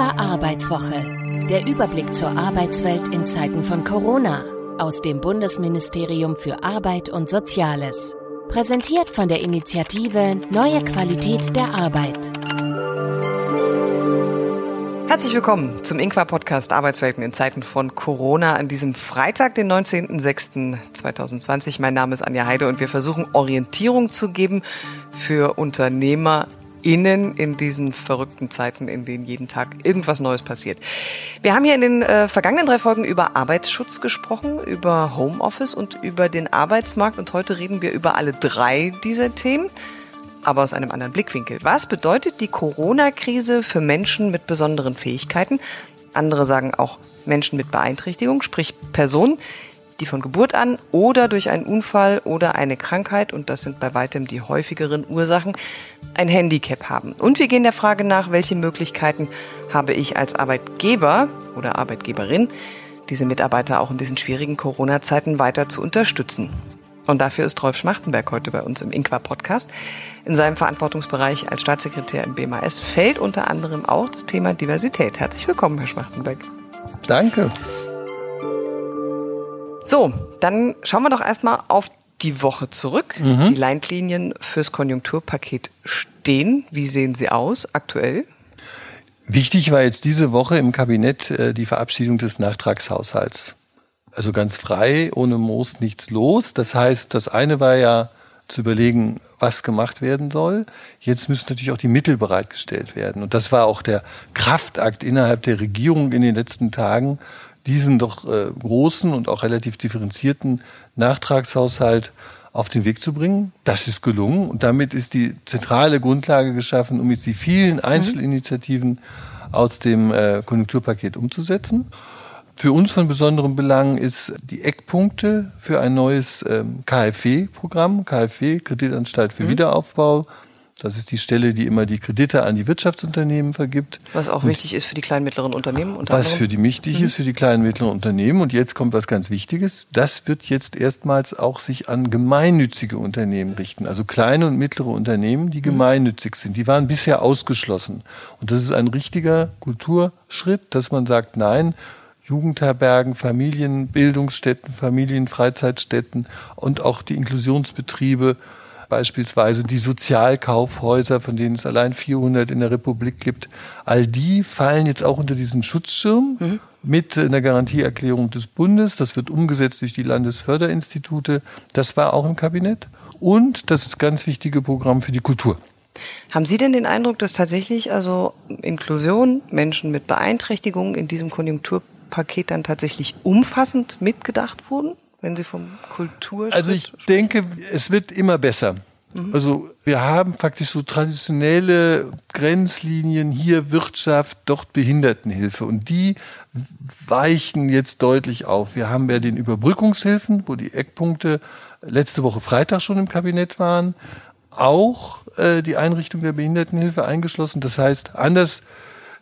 Ingwer Arbeitswoche. Der Überblick zur Arbeitswelt in Zeiten von Corona aus dem Bundesministerium für Arbeit und Soziales. Präsentiert von der Initiative Neue Qualität der Arbeit. Herzlich willkommen zum Ingwer Podcast Arbeitswelten in Zeiten von Corona an diesem Freitag, den 19.06.2020. Mein Name ist Anja Heide und wir versuchen Orientierung zu geben für Unternehmer innen in diesen verrückten Zeiten, in denen jeden Tag irgendwas Neues passiert. Wir haben hier in den äh, vergangenen drei Folgen über Arbeitsschutz gesprochen, über Homeoffice und über den Arbeitsmarkt und heute reden wir über alle drei dieser Themen, aber aus einem anderen Blickwinkel. Was bedeutet die Corona-Krise für Menschen mit besonderen Fähigkeiten? Andere sagen auch Menschen mit Beeinträchtigung, sprich Personen, die von Geburt an oder durch einen Unfall oder eine Krankheit, und das sind bei weitem die häufigeren Ursachen, ein Handicap haben. Und wir gehen der Frage nach, welche Möglichkeiten habe ich als Arbeitgeber oder Arbeitgeberin, diese Mitarbeiter auch in diesen schwierigen Corona-Zeiten weiter zu unterstützen. Und dafür ist Rolf Schmachtenberg heute bei uns im Inqua-Podcast. In seinem Verantwortungsbereich als Staatssekretär im BMAS fällt unter anderem auch das Thema Diversität. Herzlich willkommen, Herr Schmachtenberg. Danke. So, dann schauen wir doch erstmal auf die Woche zurück. Mhm. Die Leitlinien fürs Konjunkturpaket stehen. Wie sehen sie aus aktuell? Wichtig war jetzt diese Woche im Kabinett äh, die Verabschiedung des Nachtragshaushalts. Also ganz frei, ohne Moos nichts los. Das heißt, das eine war ja zu überlegen, was gemacht werden soll. Jetzt müssen natürlich auch die Mittel bereitgestellt werden. Und das war auch der Kraftakt innerhalb der Regierung in den letzten Tagen, diesen doch äh, großen und auch relativ differenzierten Nachtragshaushalt auf den Weg zu bringen. Das ist gelungen und damit ist die zentrale Grundlage geschaffen, um jetzt die vielen mhm. Einzelinitiativen aus dem äh, Konjunkturpaket umzusetzen. Für uns von besonderem Belang ist die Eckpunkte für ein neues ähm, KfW-Programm, KfW, Kreditanstalt für mhm. Wiederaufbau, das ist die Stelle, die immer die Kredite an die Wirtschaftsunternehmen vergibt. Was auch und wichtig ist für die kleinen mittleren Unternehmen. Unter was für die wichtig mhm. ist für die kleinen mittleren Unternehmen. Und jetzt kommt was ganz Wichtiges. Das wird jetzt erstmals auch sich an gemeinnützige Unternehmen richten. Also kleine und mittlere Unternehmen, die mhm. gemeinnützig sind. Die waren bisher ausgeschlossen. Und das ist ein richtiger Kulturschritt, dass man sagt, nein, Jugendherbergen, Familienbildungsstätten, Familienfreizeitstätten und auch die Inklusionsbetriebe beispielsweise die Sozialkaufhäuser, von denen es allein 400 in der Republik gibt, all die fallen jetzt auch unter diesen Schutzschirm mhm. mit einer Garantieerklärung des Bundes. Das wird umgesetzt durch die Landesförderinstitute. Das war auch im Kabinett. Und das ist ganz wichtige Programm für die Kultur. Haben Sie denn den Eindruck, dass tatsächlich also Inklusion, Menschen mit Beeinträchtigungen in diesem Konjunkturpaket dann tatsächlich umfassend mitgedacht wurden? Wenn Sie vom Kulturschritt Also ich sprechen? denke, es wird immer besser. Mhm. Also wir haben faktisch so traditionelle Grenzlinien, hier Wirtschaft, dort Behindertenhilfe. Und die weichen jetzt deutlich auf. Wir haben ja den Überbrückungshilfen, wo die Eckpunkte letzte Woche Freitag schon im Kabinett waren, auch äh, die Einrichtung der Behindertenhilfe eingeschlossen. Das heißt, anders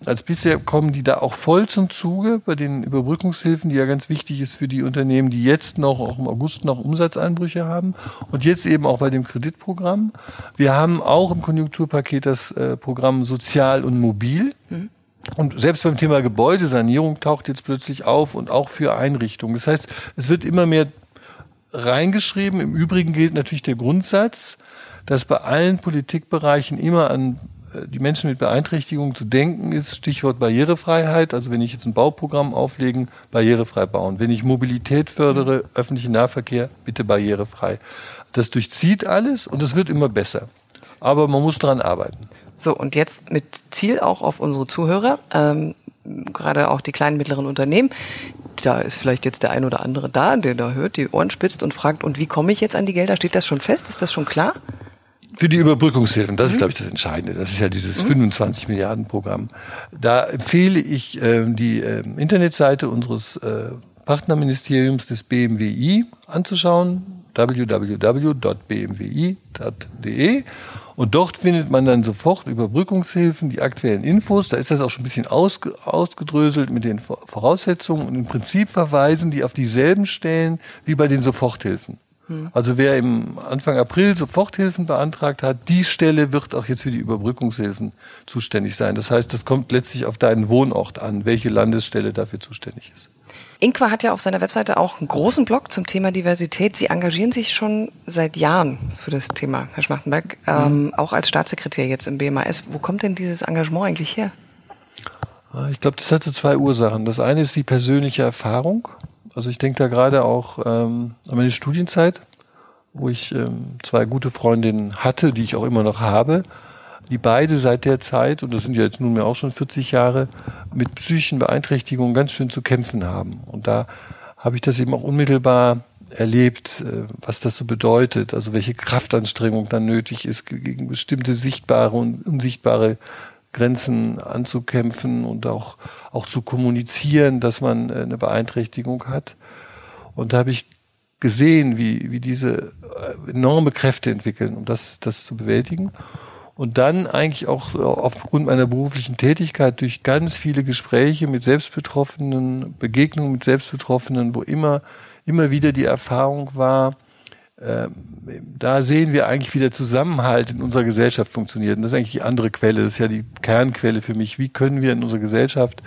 als bisher kommen die da auch voll zum Zuge bei den Überbrückungshilfen, die ja ganz wichtig ist für die Unternehmen, die jetzt noch, auch im August noch Umsatzeinbrüche haben und jetzt eben auch bei dem Kreditprogramm. Wir haben auch im Konjunkturpaket das äh, Programm Sozial und Mobil. Mhm. Und selbst beim Thema Gebäudesanierung taucht jetzt plötzlich auf und auch für Einrichtungen. Das heißt, es wird immer mehr reingeschrieben. Im Übrigen gilt natürlich der Grundsatz, dass bei allen Politikbereichen immer an die Menschen mit Beeinträchtigungen zu denken ist, Stichwort Barrierefreiheit. Also wenn ich jetzt ein Bauprogramm auflegen, barrierefrei bauen. Wenn ich Mobilität fördere, öffentlichen Nahverkehr, bitte barrierefrei. Das durchzieht alles und es wird immer besser. Aber man muss daran arbeiten. So, und jetzt mit Ziel auch auf unsere Zuhörer, ähm, gerade auch die kleinen, mittleren Unternehmen. Da ist vielleicht jetzt der ein oder andere da, der da hört, die Ohren spitzt und fragt, und wie komme ich jetzt an die Gelder? Steht das schon fest? Ist das schon klar? Für die Überbrückungshilfen, das mhm. ist, glaube ich, das Entscheidende. Das ist ja dieses mhm. 25 Milliarden Programm. Da empfehle ich äh, die äh, Internetseite unseres äh, Partnerministeriums des BMWI anzuschauen, www.bmwi.de. Und dort findet man dann sofort Überbrückungshilfen, die aktuellen Infos. Da ist das auch schon ein bisschen ausge ausgedröselt mit den Voraussetzungen. Und im Prinzip verweisen die auf dieselben Stellen wie bei den Soforthilfen. Hm. Also wer im Anfang April Soforthilfen beantragt hat, die Stelle wird auch jetzt für die Überbrückungshilfen zuständig sein. Das heißt, das kommt letztlich auf deinen Wohnort an, welche Landesstelle dafür zuständig ist. Inqua hat ja auf seiner Webseite auch einen großen Blog zum Thema Diversität. Sie engagieren sich schon seit Jahren für das Thema, Herr Schmachtenberg, mhm. ähm, auch als Staatssekretär jetzt im BMAS. Wo kommt denn dieses Engagement eigentlich her? Ah, ich glaube, das hatte zwei Ursachen. Das eine ist die persönliche Erfahrung. Also ich denke da gerade auch ähm, an meine Studienzeit, wo ich ähm, zwei gute Freundinnen hatte, die ich auch immer noch habe die beide seit der Zeit, und das sind ja jetzt nunmehr auch schon 40 Jahre, mit psychischen Beeinträchtigungen ganz schön zu kämpfen haben. Und da habe ich das eben auch unmittelbar erlebt, äh, was das so bedeutet, also welche Kraftanstrengung dann nötig ist, gegen bestimmte sichtbare und unsichtbare Grenzen anzukämpfen und auch, auch zu kommunizieren, dass man äh, eine Beeinträchtigung hat. Und da habe ich gesehen, wie, wie diese äh, enorme Kräfte entwickeln, um das, das zu bewältigen und dann eigentlich auch aufgrund meiner beruflichen Tätigkeit durch ganz viele Gespräche mit Selbstbetroffenen, Begegnungen mit Selbstbetroffenen, wo immer, immer wieder die Erfahrung war, äh, da sehen wir eigentlich, wie der Zusammenhalt in unserer Gesellschaft funktioniert. Und das ist eigentlich die andere Quelle, das ist ja die Kernquelle für mich. Wie können wir in unserer Gesellschaft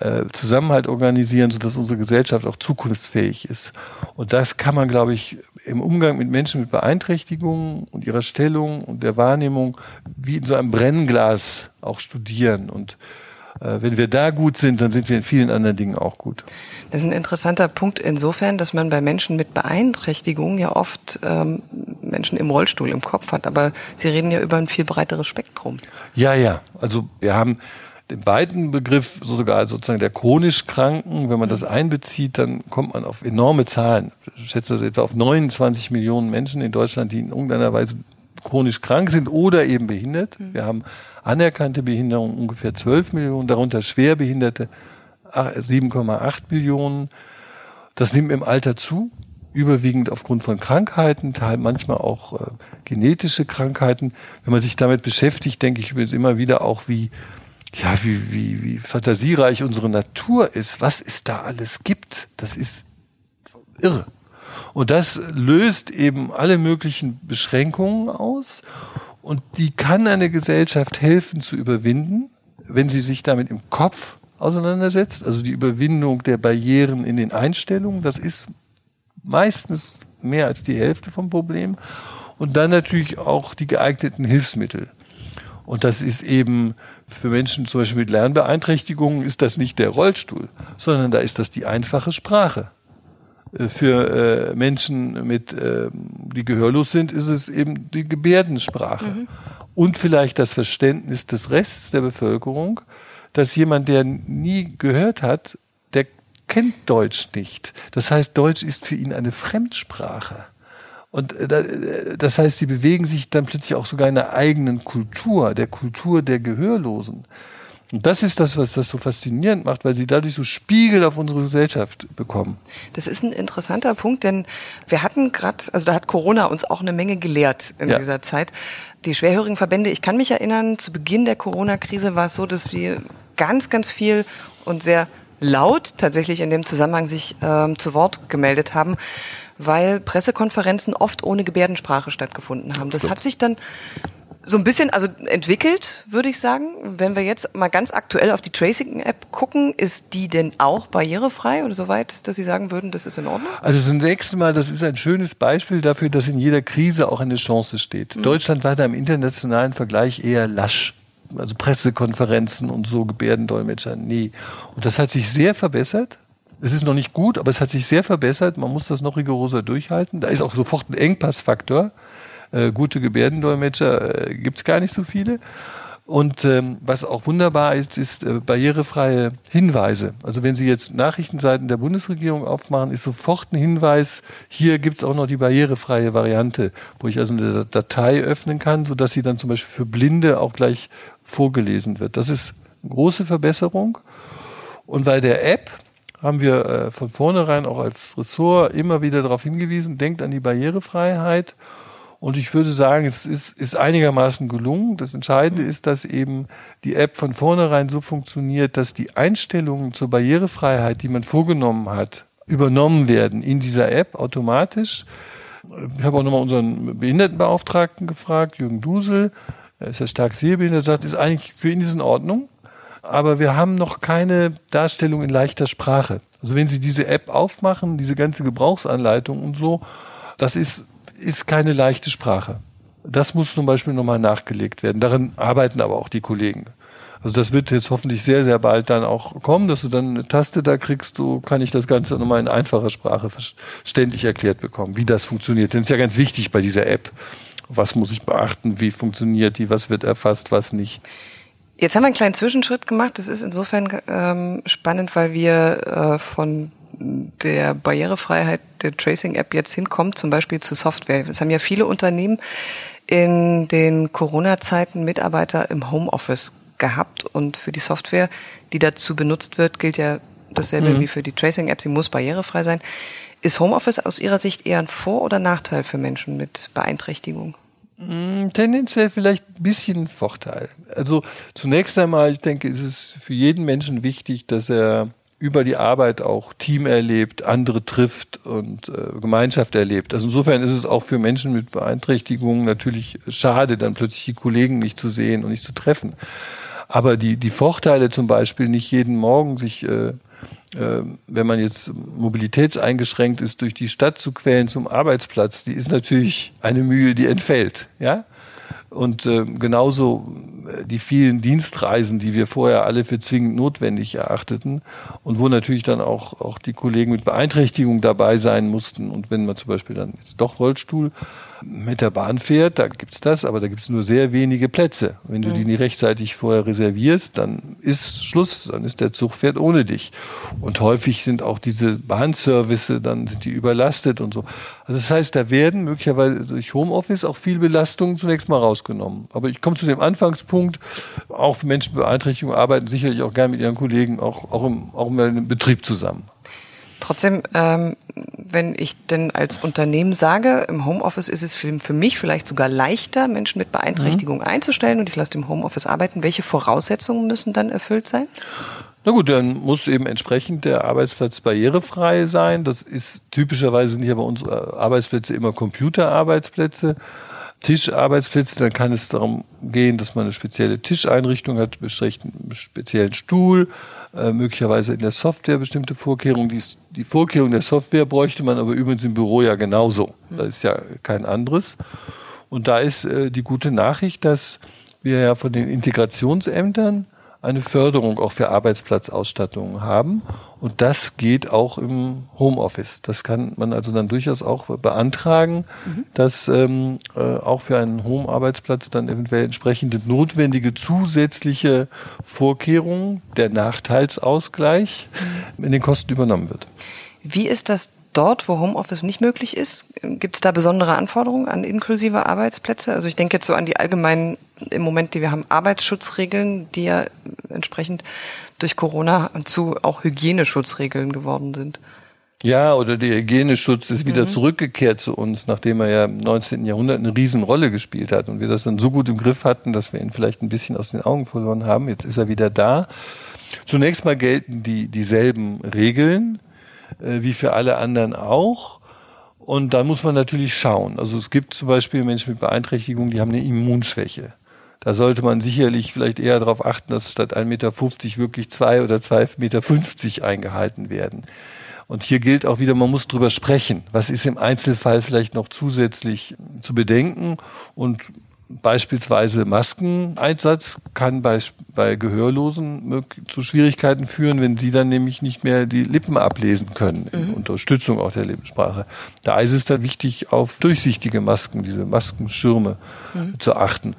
äh, Zusammenhalt organisieren, sodass unsere Gesellschaft auch zukunftsfähig ist. Und das kann man, glaube ich, im Umgang mit Menschen mit Beeinträchtigungen und ihrer Stellung und der Wahrnehmung wie in so einem Brennglas auch studieren. Und wenn wir da gut sind, dann sind wir in vielen anderen Dingen auch gut. Das ist ein interessanter Punkt insofern, dass man bei Menschen mit Beeinträchtigungen ja oft ähm, Menschen im Rollstuhl im Kopf hat, aber Sie reden ja über ein viel breiteres Spektrum. Ja, ja. Also wir haben den weiten Begriff sogar sozusagen der chronisch Kranken, wenn man das einbezieht, dann kommt man auf enorme Zahlen. Ich schätze das etwa auf 29 Millionen Menschen in Deutschland, die in irgendeiner Weise chronisch krank sind oder eben behindert. Mhm. Wir haben anerkannte Behinderungen ungefähr 12 Millionen, darunter Schwerbehinderte 7,8 Millionen. Das nimmt im Alter zu, überwiegend aufgrund von Krankheiten, manchmal auch äh, genetische Krankheiten. Wenn man sich damit beschäftigt, denke ich immer wieder auch, wie ja, wie, wie, wie fantasiereich unsere Natur ist, was es da alles gibt, das ist irre. Und das löst eben alle möglichen Beschränkungen aus. Und die kann eine Gesellschaft helfen zu überwinden, wenn sie sich damit im Kopf auseinandersetzt. Also die Überwindung der Barrieren in den Einstellungen, das ist meistens mehr als die Hälfte vom Problem. Und dann natürlich auch die geeigneten Hilfsmittel. Und das ist eben für Menschen zum Beispiel mit Lernbeeinträchtigungen ist das nicht der Rollstuhl, sondern da ist das die einfache Sprache. Äh, für äh, Menschen mit, äh, die gehörlos sind, ist es eben die Gebärdensprache. Mhm. Und vielleicht das Verständnis des Rests der Bevölkerung, dass jemand, der nie gehört hat, der kennt Deutsch nicht. Das heißt, Deutsch ist für ihn eine Fremdsprache. Und äh, äh, das heißt, sie bewegen sich dann plötzlich auch sogar in einer eigenen Kultur, der Kultur der Gehörlosen. Und das ist das, was das so faszinierend macht, weil sie dadurch so Spiegel auf unsere Gesellschaft bekommen. Das ist ein interessanter Punkt, denn wir hatten gerade, also da hat Corona uns auch eine Menge gelehrt in ja. dieser Zeit. Die schwerhörigen Verbände, ich kann mich erinnern, zu Beginn der Corona-Krise war es so, dass wir ganz, ganz viel und sehr laut tatsächlich in dem Zusammenhang sich ähm, zu Wort gemeldet haben weil Pressekonferenzen oft ohne Gebärdensprache stattgefunden haben. Das hat sich dann so ein bisschen also entwickelt, würde ich sagen. Wenn wir jetzt mal ganz aktuell auf die Tracing-App gucken, ist die denn auch barrierefrei oder soweit, dass Sie sagen würden, das ist in Ordnung? Also zunächst mal, das ist ein schönes Beispiel dafür, dass in jeder Krise auch eine Chance steht. Mhm. Deutschland war da im internationalen Vergleich eher lasch. Also Pressekonferenzen und so, Gebärdendolmetscher, nee. Und das hat sich sehr verbessert. Es ist noch nicht gut, aber es hat sich sehr verbessert. Man muss das noch rigoroser durchhalten. Da ist auch sofort ein Engpassfaktor. Äh, gute Gebärdendolmetscher äh, gibt es gar nicht so viele. Und ähm, was auch wunderbar ist, ist äh, barrierefreie Hinweise. Also wenn Sie jetzt Nachrichtenseiten der Bundesregierung aufmachen, ist sofort ein Hinweis, hier gibt es auch noch die barrierefreie Variante, wo ich also eine Datei öffnen kann, sodass sie dann zum Beispiel für Blinde auch gleich vorgelesen wird. Das ist eine große Verbesserung. Und bei der App, haben wir äh, von vornherein auch als Ressort immer wieder darauf hingewiesen, denkt an die Barrierefreiheit. Und ich würde sagen, es ist, ist einigermaßen gelungen. Das Entscheidende mhm. ist, dass eben die App von vornherein so funktioniert, dass die Einstellungen zur Barrierefreiheit, die man vorgenommen hat, übernommen werden in dieser App automatisch. Ich habe auch nochmal unseren Behindertenbeauftragten gefragt, Jürgen Dusel. Er ist ja stark sehbehindert, sagt, ist eigentlich für ihn ist in Ordnung. Aber wir haben noch keine Darstellung in leichter Sprache. Also wenn Sie diese App aufmachen, diese ganze Gebrauchsanleitung und so, das ist, ist keine leichte Sprache. Das muss zum Beispiel nochmal nachgelegt werden. Daran arbeiten aber auch die Kollegen. Also das wird jetzt hoffentlich sehr, sehr bald dann auch kommen, dass du dann eine Taste da kriegst, so kann ich das Ganze nochmal in einfacher Sprache verständlich erklärt bekommen, wie das funktioniert. Denn es ist ja ganz wichtig bei dieser App. Was muss ich beachten? Wie funktioniert die? Was wird erfasst? Was nicht? Jetzt haben wir einen kleinen Zwischenschritt gemacht. Das ist insofern ähm, spannend, weil wir äh, von der Barrierefreiheit der Tracing-App jetzt hinkommen, zum Beispiel zu Software. Es haben ja viele Unternehmen in den Corona-Zeiten Mitarbeiter im Homeoffice gehabt und für die Software, die dazu benutzt wird, gilt ja dasselbe mhm. wie für die Tracing-App. Sie muss barrierefrei sein. Ist Homeoffice aus Ihrer Sicht eher ein Vor- oder Nachteil für Menschen mit Beeinträchtigung? Mm, tendenziell vielleicht ein bisschen Vorteil. Also zunächst einmal, ich denke, ist es für jeden Menschen wichtig, dass er über die Arbeit auch Team erlebt, andere trifft und äh, Gemeinschaft erlebt. Also insofern ist es auch für Menschen mit Beeinträchtigungen natürlich schade, dann plötzlich die Kollegen nicht zu sehen und nicht zu treffen. Aber die, die Vorteile zum Beispiel, nicht jeden Morgen sich äh, äh, wenn man jetzt mobilitätseingeschränkt ist, durch die Stadt zu quälen zum Arbeitsplatz, die ist natürlich eine Mühe, die entfällt. Ja? Und äh, genauso äh, die vielen Dienstreisen, die wir vorher alle für zwingend notwendig erachteten und wo natürlich dann auch, auch die Kollegen mit Beeinträchtigung dabei sein mussten. Und wenn man zum Beispiel dann jetzt doch Rollstuhl mit der Bahn fährt, da gibt's das, aber da gibt's nur sehr wenige Plätze. Wenn du mhm. die nicht rechtzeitig vorher reservierst, dann ist Schluss, dann ist der Zug fährt ohne dich. Und häufig sind auch diese Bahnservice, dann sind die überlastet und so. Also das heißt, da werden möglicherweise durch Homeoffice auch viel Belastung zunächst mal rausgenommen. Aber ich komme zu dem Anfangspunkt, auch Menschen mit Beeinträchtigung arbeiten sicherlich auch gern mit ihren Kollegen auch, auch, im, auch im Betrieb zusammen. Trotzdem, ähm, wenn ich denn als Unternehmen sage, im Homeoffice ist es für, für mich vielleicht sogar leichter, Menschen mit Beeinträchtigung mhm. einzustellen und ich lasse im Homeoffice arbeiten, welche Voraussetzungen müssen dann erfüllt sein? Na gut, dann muss eben entsprechend der Arbeitsplatz barrierefrei sein. Das ist typischerweise nicht aber unsere Arbeitsplätze immer Computerarbeitsplätze. Tischarbeitsplätze, dann kann es darum gehen, dass man eine spezielle Tischeinrichtung hat, einen speziellen Stuhl, äh, möglicherweise in der Software bestimmte Vorkehrungen. Die, die Vorkehrung der Software bräuchte man aber übrigens im Büro ja genauso. Das ist ja kein anderes. Und da ist äh, die gute Nachricht, dass wir ja von den Integrationsämtern eine Förderung auch für Arbeitsplatzausstattungen haben. Und das geht auch im Homeoffice. Das kann man also dann durchaus auch beantragen, mhm. dass ähm, äh, auch für einen Home-Arbeitsplatz dann eventuell entsprechende notwendige zusätzliche Vorkehrungen, der Nachteilsausgleich mhm. in den Kosten übernommen wird. Wie ist das dort, wo Homeoffice nicht möglich ist? Gibt es da besondere Anforderungen an inklusive Arbeitsplätze? Also ich denke jetzt so an die allgemeinen, im Moment, die wir haben, Arbeitsschutzregeln, die ja entsprechend durch Corona zu auch Hygieneschutzregeln geworden sind. Ja, oder der Hygieneschutz ist wieder mhm. zurückgekehrt zu uns, nachdem er ja im 19. Jahrhundert eine Riesenrolle gespielt hat und wir das dann so gut im Griff hatten, dass wir ihn vielleicht ein bisschen aus den Augen verloren haben. Jetzt ist er wieder da. Zunächst mal gelten die dieselben Regeln äh, wie für alle anderen auch. Und da muss man natürlich schauen. Also es gibt zum Beispiel Menschen mit Beeinträchtigungen, die haben eine Immunschwäche. Da sollte man sicherlich vielleicht eher darauf achten, dass statt 1,50 Meter wirklich zwei oder 2,50 Meter eingehalten werden. Und hier gilt auch wieder, man muss drüber sprechen. Was ist im Einzelfall vielleicht noch zusätzlich zu bedenken? Und Beispielsweise Maskeneinsatz kann bei, bei Gehörlosen zu Schwierigkeiten führen, wenn sie dann nämlich nicht mehr die Lippen ablesen können, in mhm. Unterstützung auch der Lippensprache. Da ist es dann wichtig, auf durchsichtige Masken, diese Maskenschirme mhm. zu achten.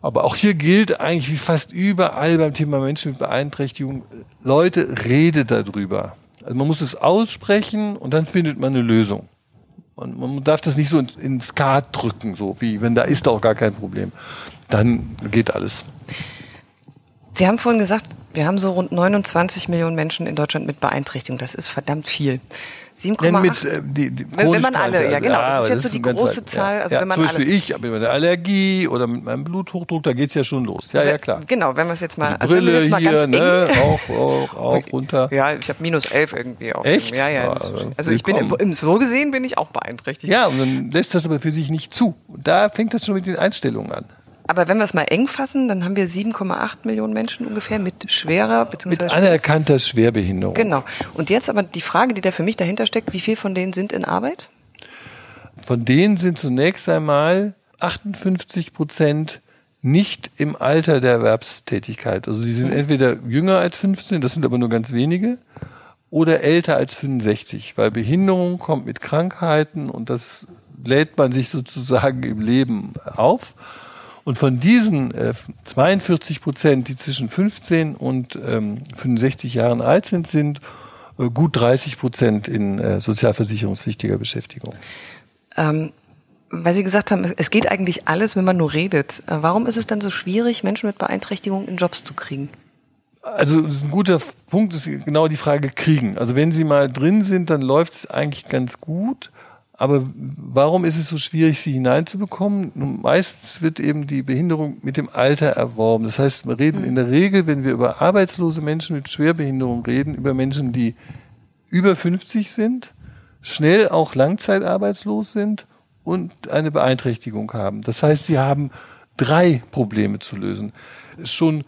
Aber auch hier gilt eigentlich wie fast überall beim Thema Menschen mit Beeinträchtigung, Leute, redet darüber. Also man muss es aussprechen und dann findet man eine Lösung. Man, man darf das nicht so ins, ins Skat drücken, so wie wenn da ist auch gar kein Problem. Dann geht alles. Sie haben vorhin gesagt, Wir haben so rund 29 Millionen Menschen in Deutschland mit Beeinträchtigung. Das ist verdammt viel. 7,8. Mit, äh, die, die wenn, wenn man alle, ja genau, das ist jetzt so die große weit, Zahl. Also ja, wenn man zum Beispiel alle, ich, aber mit einer Allergie oder mit meinem Bluthochdruck, da geht's ja schon los. Ja, ja klar. Genau, wenn wir es jetzt mal, also wenn wir jetzt mal hier, ganz ne, eng, auf, auf, auf, runter. Ja, ich habe minus 11 irgendwie auch. Echt? Ja, ja. Das, also ich bin im, so gesehen bin ich auch beeinträchtigt. Ja, und dann lässt das aber für sich nicht zu. Und da fängt das schon mit den Einstellungen an. Aber wenn wir es mal eng fassen, dann haben wir 7,8 Millionen Menschen ungefähr mit schwerer bzw. mit anerkannter Schwerbehinderung. Genau. Und jetzt aber die Frage, die da für mich dahinter steckt, wie viel von denen sind in Arbeit? Von denen sind zunächst einmal 58 Prozent nicht im Alter der Erwerbstätigkeit. Also sie sind mhm. entweder jünger als 15, das sind aber nur ganz wenige, oder älter als 65, weil Behinderung kommt mit Krankheiten und das lädt man sich sozusagen im Leben auf. Und von diesen äh, 42 Prozent, die zwischen 15 und ähm, 65 Jahren alt sind, sind äh, gut 30 Prozent in äh, sozialversicherungspflichtiger Beschäftigung. Ähm, weil Sie gesagt haben, es geht eigentlich alles, wenn man nur redet. Äh, warum ist es dann so schwierig, Menschen mit Beeinträchtigung in Jobs zu kriegen? Also das ist ein guter Punkt, ist genau die Frage kriegen. Also wenn Sie mal drin sind, dann läuft es eigentlich ganz gut. Aber warum ist es so schwierig, sie hineinzubekommen? Nun, meistens wird eben die Behinderung mit dem Alter erworben. Das heißt, wir reden in der Regel, wenn wir über arbeitslose Menschen mit Schwerbehinderung reden, über Menschen, die über 50 sind, schnell auch langzeitarbeitslos sind und eine Beeinträchtigung haben. Das heißt, sie haben drei Probleme zu lösen. Schon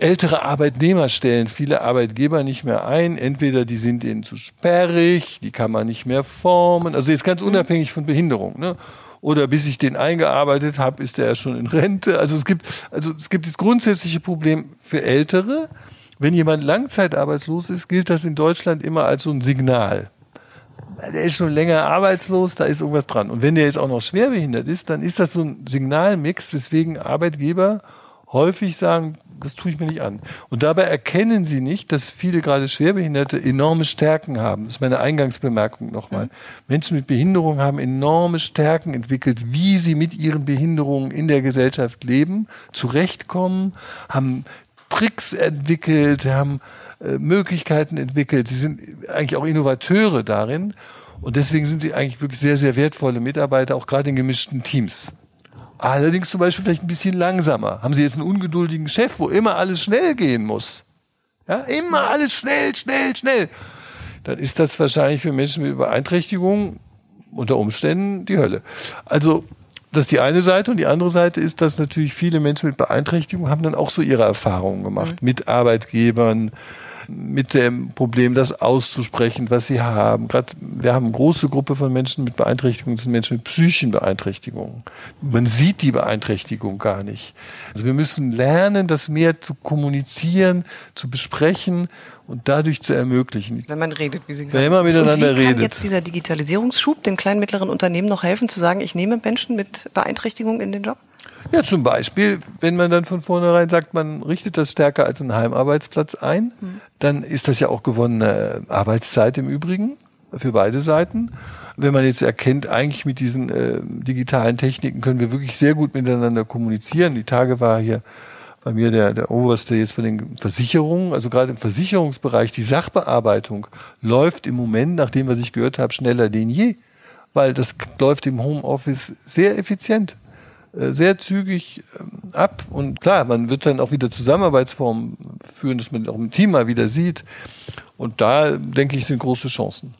ältere Arbeitnehmer stellen viele Arbeitgeber nicht mehr ein. Entweder die sind ihnen zu sperrig, die kann man nicht mehr formen. Also jetzt ganz mhm. unabhängig von Behinderung. Ne? Oder bis ich den eingearbeitet habe, ist der ja schon in Rente. Also es gibt, also es gibt das grundsätzliche Problem für Ältere. Wenn jemand langzeitarbeitslos ist, gilt das in Deutschland immer als so ein Signal. Der ist schon länger arbeitslos, da ist irgendwas dran. Und wenn der jetzt auch noch schwerbehindert ist, dann ist das so ein Signalmix, weswegen Arbeitgeber häufig sagen, das tue ich mir nicht an. Und dabei erkennen sie nicht, dass viele gerade Schwerbehinderte enorme Stärken haben. Das ist meine Eingangsbemerkung nochmal. Mhm. Menschen mit Behinderung haben enorme Stärken entwickelt, wie sie mit ihren Behinderungen in der Gesellschaft leben, zurechtkommen, haben Tricks entwickelt, haben äh, Möglichkeiten entwickelt. Sie sind eigentlich auch Innovateure darin. Und deswegen sind sie eigentlich wirklich sehr, sehr wertvolle Mitarbeiter, auch gerade in gemischten Teams. Allerdings zum Beispiel vielleicht ein bisschen langsamer. Haben Sie jetzt einen ungeduldigen Chef, wo immer alles schnell gehen muss? Ja, immer alles schnell, schnell, schnell. Dann ist das wahrscheinlich für Menschen mit Beeinträchtigungen unter Umständen die Hölle. Also, das ist die eine Seite und die andere Seite ist, dass natürlich viele Menschen mit Beeinträchtigungen haben dann auch so ihre Erfahrungen gemacht mhm. mit Arbeitgebern, mit dem Problem, das auszusprechen, was sie haben. Gerade wir haben eine große Gruppe von Menschen mit Beeinträchtigungen, das sind Menschen mit psychischen Beeinträchtigungen. Man sieht die Beeinträchtigung gar nicht. Also wir müssen lernen, das mehr zu kommunizieren, zu besprechen und dadurch zu ermöglichen. Wenn man redet, wie Sie gesagt haben. Wenn man miteinander und wie kann redet. jetzt dieser Digitalisierungsschub den kleinen mittleren Unternehmen noch helfen, zu sagen, ich nehme Menschen mit Beeinträchtigungen in den Job? Ja, zum Beispiel, wenn man dann von vornherein sagt, man richtet das stärker als einen Heimarbeitsplatz ein, hm. dann ist das ja auch gewonnene Arbeitszeit im Übrigen für beide Seiten. Wenn man jetzt erkennt, eigentlich mit diesen äh, digitalen Techniken können wir wirklich sehr gut miteinander kommunizieren. Die Tage war hier bei mir der, der Oberste jetzt von den Versicherungen, also gerade im Versicherungsbereich, die Sachbearbeitung läuft im Moment, nachdem was ich gehört habe, schneller denn je, weil das läuft im Homeoffice sehr effizient. Äh, sehr zügig ähm, ab. Und klar, man wird dann auch wieder Zusammenarbeitsformen führen, dass man auch im Team mal wieder sieht. Und da, denke ich, sind große Chancen.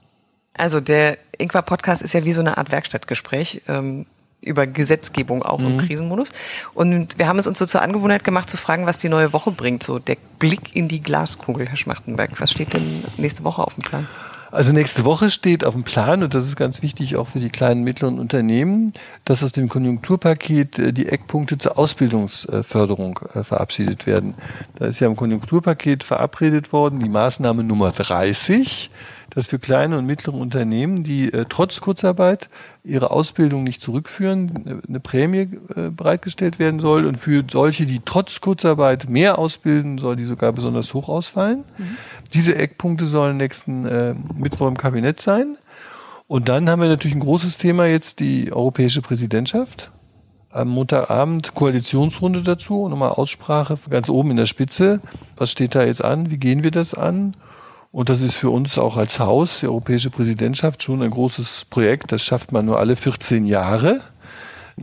Also der Inqua-Podcast ist ja wie so eine Art Werkstattgespräch. Ähm über Gesetzgebung auch mhm. im Krisenmodus. Und wir haben es uns so zur Angewohnheit gemacht, zu fragen, was die neue Woche bringt. So der Blick in die Glaskugel, Herr Schmachtenberg. Was steht denn nächste Woche auf dem Plan? Also nächste Woche steht auf dem Plan, und das ist ganz wichtig auch für die kleinen und mittleren Unternehmen, dass aus dem Konjunkturpaket äh, die Eckpunkte zur Ausbildungsförderung äh, verabschiedet werden. Da ist ja im Konjunkturpaket verabredet worden, die Maßnahme Nummer 30, dass für kleine und mittlere Unternehmen, die äh, trotz Kurzarbeit ihre Ausbildung nicht zurückführen, eine Prämie äh, bereitgestellt werden soll. Und für solche, die trotz Kurzarbeit mehr ausbilden, soll die sogar besonders hoch ausfallen. Mhm. Diese Eckpunkte sollen nächsten äh, Mittwoch im Kabinett sein. Und dann haben wir natürlich ein großes Thema jetzt, die europäische Präsidentschaft. am Montagabend Koalitionsrunde dazu, nochmal Aussprache ganz oben in der Spitze. Was steht da jetzt an? Wie gehen wir das an? Und das ist für uns auch als Haus, die europäische Präsidentschaft, schon ein großes Projekt. Das schafft man nur alle 14 Jahre,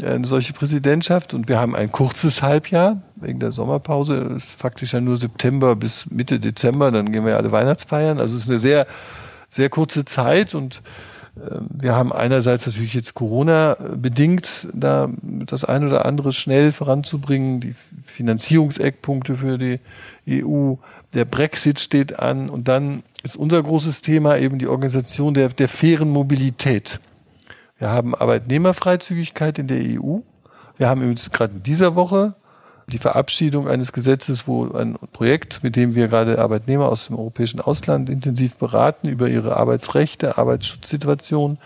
eine solche Präsidentschaft. Und wir haben ein kurzes Halbjahr wegen der Sommerpause. Ist faktisch ja nur September bis Mitte Dezember. Dann gehen wir ja alle Weihnachtsfeiern. Also es ist eine sehr, sehr kurze Zeit und ähm, wir haben einerseits natürlich jetzt Corona bedingt, da das ein oder andere schnell voranzubringen, die Finanzierungseckpunkte für die EU, der Brexit steht an und dann ist unser großes Thema eben die Organisation der, der fairen Mobilität. Wir haben Arbeitnehmerfreizügigkeit in der EU. Wir haben übrigens gerade in dieser Woche die Verabschiedung eines Gesetzes, wo ein Projekt, mit dem wir gerade Arbeitnehmer aus dem europäischen Ausland intensiv beraten über ihre Arbeitsrechte, Arbeitsschutzsituation,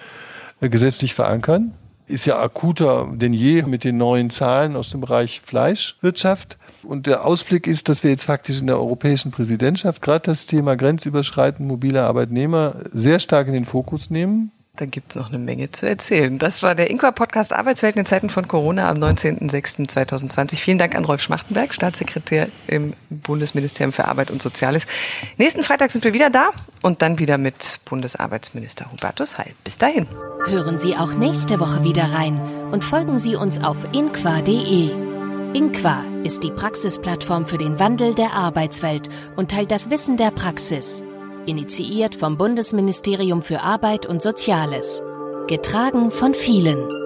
äh, gesetzlich verankern. Ist ja akuter denn je mit den neuen Zahlen aus dem Bereich Fleischwirtschaft. Und der Ausblick ist, dass wir jetzt faktisch in der europäischen Präsidentschaft gerade das Thema grenzüberschreitend mobiler Arbeitnehmer sehr stark in den Fokus nehmen. Da gibt es noch eine Menge zu erzählen. Das war der Inqua-Podcast Arbeitswelt in Zeiten von Corona am 19.06.2020. Vielen Dank an Rolf Schmachtenberg, Staatssekretär im Bundesministerium für Arbeit und Soziales. Nächsten Freitag sind wir wieder da und dann wieder mit Bundesarbeitsminister Hubertus Heil. Bis dahin. Hören Sie auch nächste Woche wieder rein und folgen Sie uns auf inqua.de. Inqua ist die Praxisplattform für den Wandel der Arbeitswelt und teilt das Wissen der Praxis initiiert vom Bundesministerium für Arbeit und Soziales, getragen von vielen.